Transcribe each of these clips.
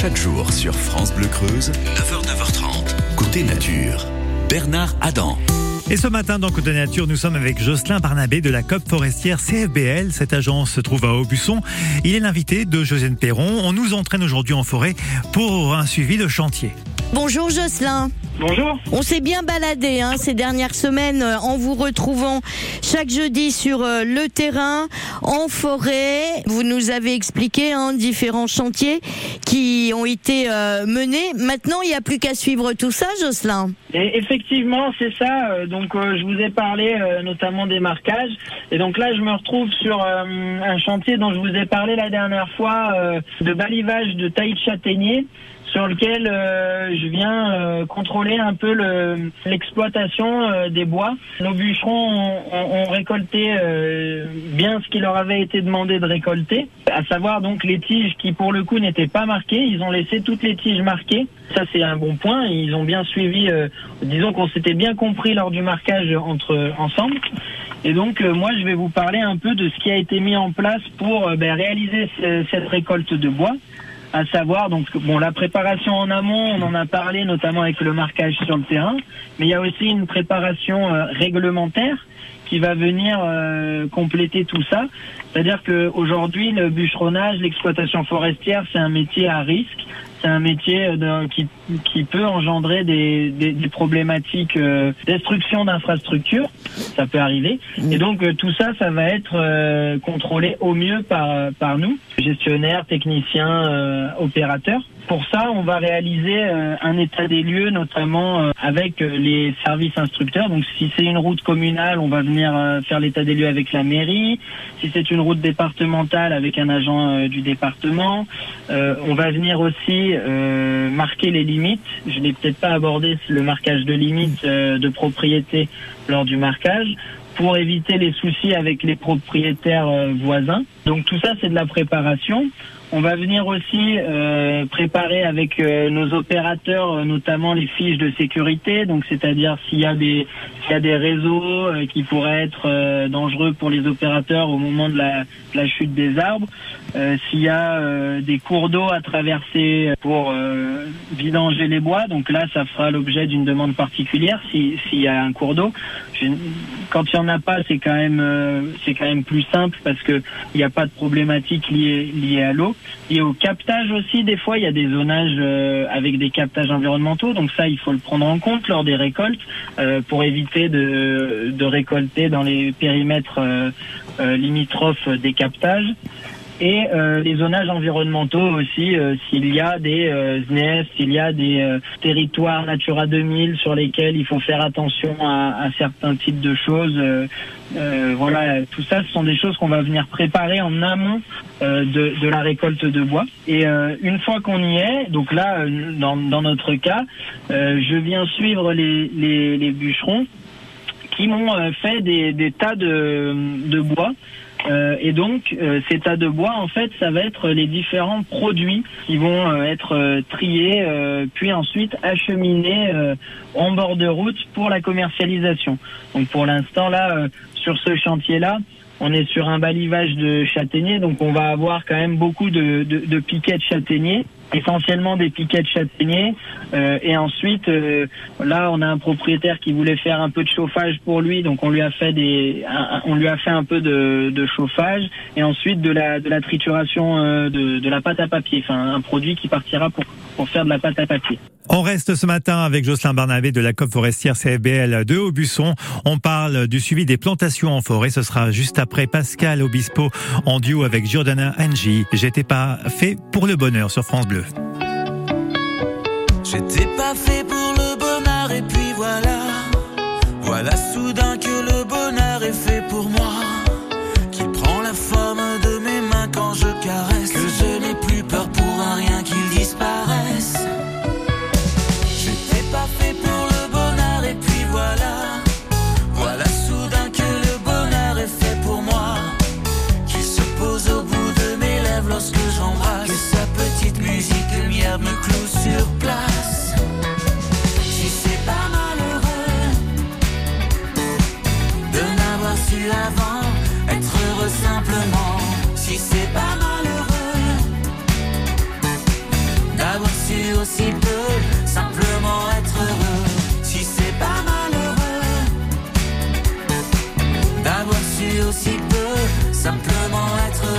Chaque jour sur France Bleu Creuse, 9h, 9h30, côté nature. Bernard Adam. Et ce matin, dans Côté Nature, nous sommes avec Jocelyn Barnabé de la COP forestière CFBL. Cette agence se trouve à Aubusson. Il est l'invité de Josiane Perron. On nous entraîne aujourd'hui en forêt pour un suivi de chantier. Bonjour Jocelyn. Bonjour. On s'est bien baladé hein, ces dernières semaines euh, en vous retrouvant chaque jeudi sur euh, le terrain, en forêt. Vous nous avez expliqué hein, différents chantiers qui ont été euh, menés. Maintenant, il n'y a plus qu'à suivre tout ça, Jocelyn. Et effectivement, c'est ça. Donc, euh, je vous ai parlé euh, notamment des marquages. Et donc là, je me retrouve sur euh, un chantier dont je vous ai parlé la dernière fois, euh, de balivage de taille de châtaignier sur lequel euh, je viens euh, contrôler un peu le- l'exploitation euh, des bois. Nos bûcherons ont, ont- ont récolté euh, bien ce qui leur avait été demandé de récolter, à savoir donc les tiges qui pour le coup n'étaient pas marquées. Ils ont laissé toutes les tiges marquées. Ça c'est un bon point. Ils ont bien suivi. euh, disons qu'on s'était bien compris lors du marquage entre ensemble. Et donc moi je vais vous parler un peu de ce qui a été mis en place pour ben, réaliser ce- cette récolte de bois à savoir donc bon la préparation en amont, on en a parlé notamment avec le marquage sur le terrain, mais il y a aussi une préparation euh, réglementaire qui va venir euh, compléter tout ça. C'est-à-dire que aujourd'hui le bûcheronnage, l'exploitation forestière, c'est un métier à risque. C'est un métier euh, de- qui, qui peut engendrer des, des, des problématiques euh, destruction d'infrastructures. Ça peut arriver. Et donc euh, tout ça, ça va être contrôlé au mieux par, par nous, gestionnaires, techniciens, opérateurs. Pour ça, on va réaliser un état des lieux, notamment avec les services instructeurs. Donc, si c'est une route communale, on va venir euh, faire l'état des lieux avec la mairie. Si c'est une route départementale, avec un agent euh, du département. Euh, on va venir aussi marquer les limites. Je n'ai peut-être pas abordé le marquage de limites de propriété lors du marquage pour éviter les soucis avec les propriétaires voisins. Donc tout ça, c'est de la préparation. On va venir aussi euh, préparer avec euh, nos opérateurs, euh, notamment les fiches de sécurité. Donc, c'est-à-dire s'il y a des s'il y a des réseaux euh, qui pourraient être euh, dangereux pour les opérateurs au moment de la, de la chute des arbres, euh, s'il y a des cours d'eau à traverser pour vidanger les bois. Donc là, ça fera l'objet d'une demande particulière si- s'il y a un cours d'eau. Quand il y en a pas, c'est quand même c'est quand même plus simple parce que il n'y a pas de problématique liée liée à l'eau. Et au captage aussi, des fois, il y a des zonages euh, avec des captages environnementaux. Donc ça, il faut le prendre en compte lors des récoltes euh, pour éviter de, récolter dans les périmètres euh, limitrophes des captages. Et euh, les zonages environnementaux aussi, euh, s'il y a des euh, s'il y a des euh, territoires Natura 2000 sur lesquels il faut faire attention à, à certains types de choses. euh, euh, voilà, tout ça, ce sont des choses qu'on va venir préparer en amont de, de la récolte de bois. Et une fois qu'on y est, donc là, dans, dans notre cas, je viens suivre les, les, les bûcherons qui m'ont fait des, des tas de, de bois. Euh, et donc, euh, ces tas de bois, en fait, ça va être les différents produits qui vont euh, être euh, triés, euh, puis ensuite acheminés euh, en bord de route pour la commercialisation. Donc, pour l'instant, là, euh, sur ce chantier-là, on est sur un balivage de châtaigniers, donc on va avoir quand même beaucoup de, de, de piquets de châtaigniers essentiellement des piquets de châtaigniers Euh, et ensuite euh, là on a un propriétaire qui voulait faire un peu de chauffage pour lui donc on lui a fait des un- on lui a fait un peu de, de chauffage et ensuite de la de la trituration euh, de, de la pâte à papier enfin un produit qui partira pour pour faire de la pâte à papier On reste ce matin avec Jocelyn Barnabé de la COP forestière CFBL de Aubusson. On parle du suivi des plantations en forêt. Ce sera juste après Pascal Obispo en duo avec Giordana Angie. J'étais pas fait pour le bonheur sur France Bleu. J'étais pas fait pour le bonheur et puis voilà. Voilà soudain que aussi peu, simplement être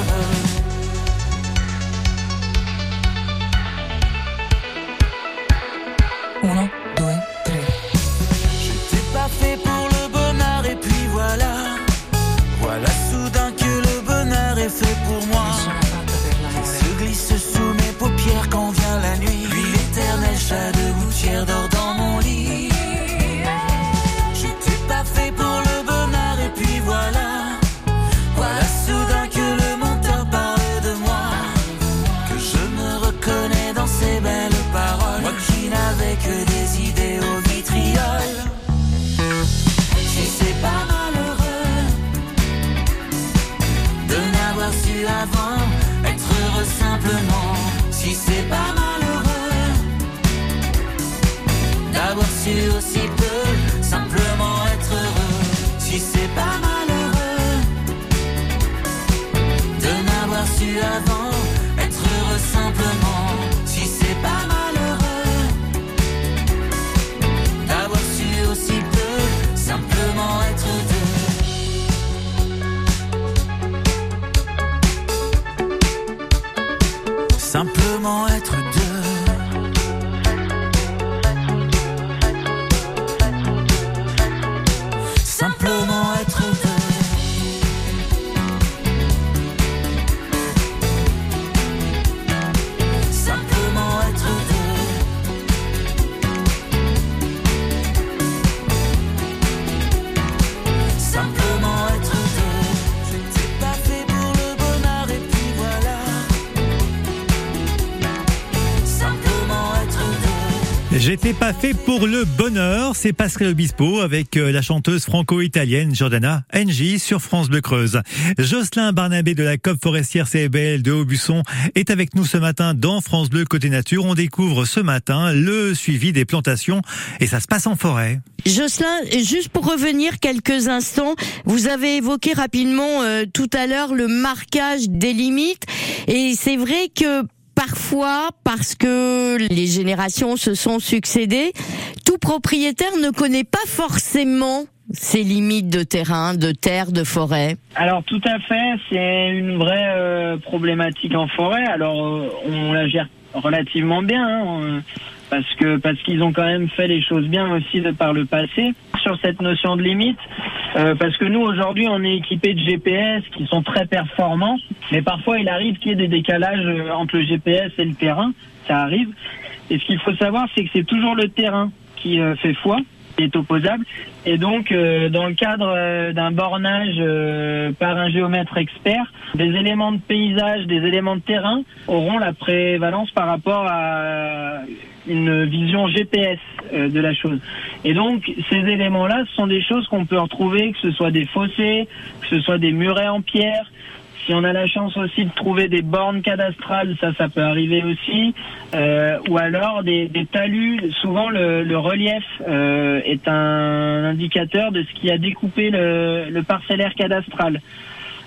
avant être heureux simplement. Si c'est pas malheureux d'avoir su aussi peu simplement être deux. Simplement être deux. J'étais pas fait pour le bonheur, c'est Pascal Obispo avec euh, la chanteuse franco-italienne Jordana Engie sur France Bleu Creuse. Jocelyn Barnabé de la COP forestière CBL de Aubusson est avec nous ce matin dans France Bleu Côté Nature. On découvre ce matin le suivi des plantations et ça se passe en forêt. Jocelyn, juste pour revenir quelques instants, vous avez évoqué rapidement euh, tout à l'heure le marquage des limites et c'est vrai que parfois, parce que les générations se sont succédées, tout propriétaire ne connaît pas forcément ses limites de terrain, de terre, de forêt. Alors tout à fait, c'est une vraie euh, problématique en forêt. Alors euh, on la gère relativement bien, hein, euh, parce que parce qu'ils ont quand même fait les choses bien aussi par le passé sur cette notion de limite. euh, parce que nous aujourd'hui on est équipés de GPS qui sont très performants, mais parfois il arrive qu'il y ait des décalages euh, entre le GPS et le terrain, ça arrive. Et ce qu'il faut savoir, c'est que c'est toujours le terrain qui euh, fait foi, qui est opposable. Et donc, dans le cadre d'un bornage par un géomètre expert, des éléments de paysage, des éléments de terrain auront la prévalence par rapport à une vision GPS euh, de la chose. Et donc, ces éléments-là, sont des choses qu'on peut retrouver, que ce soit des fossés, que ce soit des murets en pierre, si on a la chance aussi de trouver des bornes cadastrales, ça, ça peut arriver aussi, euh, ou alors des, des talus. Souvent, le, le relief euh, est un indicateur de ce qui a découpé le, le parcellaire cadastral.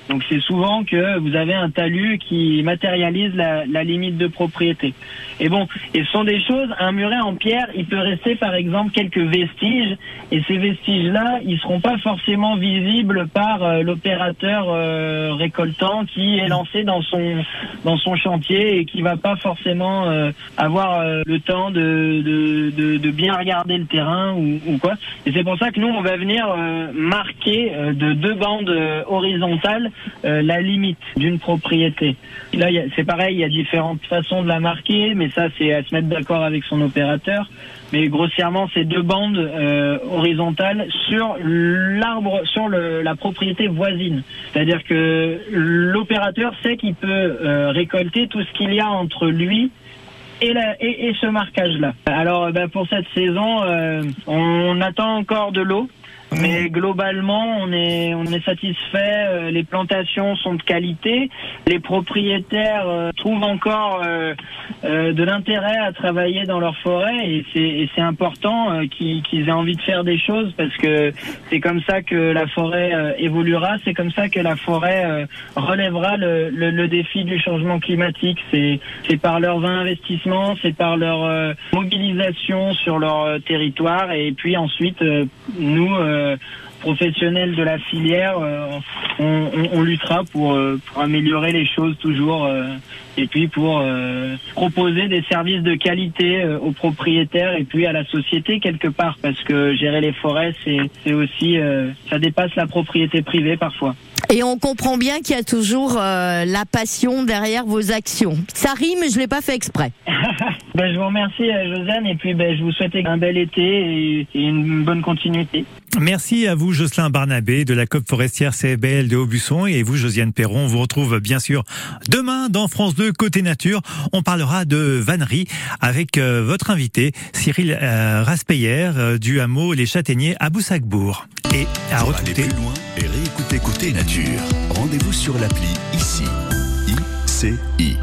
Donc c'est souvent que vous avez un talus qui matérialise la, la limite de propriété. Et bon, et ce sont des choses, un muret en pierre, il peut rester par exemple quelques vestiges, et ces vestiges-là, ils seront pas forcément visibles par euh, l'opérateur euh, récoltant qui est lancé dans son dans son chantier et qui va pas forcément euh, avoir euh, le temps de, de, de, de bien regarder le terrain ou, ou quoi. Et c'est pour ça que nous, on va venir euh, marquer de deux bandes horizontales euh, la limite d'une propriété. Là, c'est pareil, il y a différentes façons de la marquer, mais ça, c'est à se mettre d'accord avec son opérateur. Mais grossièrement, c'est deux bandes euh, horizontales sur l'arbre, sur la propriété voisine. C'est-à-dire que l'opérateur sait qu'il peut euh, récolter tout ce qu'il y a entre lui et, ce marquage-là. Alors, ben, pour cette saison, on attend encore de l'eau. Mais globalement, on est on est satisfait. euh, Les plantations sont de qualité. Les propriétaires euh, trouvent encore euh, euh, de l'intérêt à travailler dans leur forêt et c'est c'est important euh, qu'ils qu'ils aient envie de faire des choses parce que c'est comme ça que la forêt euh, évoluera. C'est comme ça que la forêt relèvera le, le, le défi du changement climatique. C'est c'est par leurs investissements, c'est par leur mobilisation sur leur territoire et puis ensuite nous professionnels de la filière, euh, on, on- on luttera pour, euh, pour améliorer les choses toujours euh, et puis pour euh, proposer des services de qualité euh, aux propriétaires et puis à la société quelque part parce que gérer les forêts c'est aussi euh, ça dépasse la propriété privée parfois. Et on comprend bien qu'il y a toujours euh, la passion derrière vos actions. Ça rime, je l'ai pas fait exprès. Ben, je vous remercie euh, Josiane et puis ben, je vous souhaite un bel été et, et une bonne continuité. Merci à vous, Jocelyn Barnabé, de la COP forestière CFBL de Aubusson, et vous, Josiane Perron. On vous retrouve bien sûr demain dans France 2 Côté Nature. On parlera de vannerie avec euh, votre invité, Cyril euh, Raspeyer, euh, du hameau Les Châtaigniers à Boussacbourg. Et à Pour aller retrouver. plus loin et réécouter Côté Nature, rendez-vous sur l'appli ICI. ICI.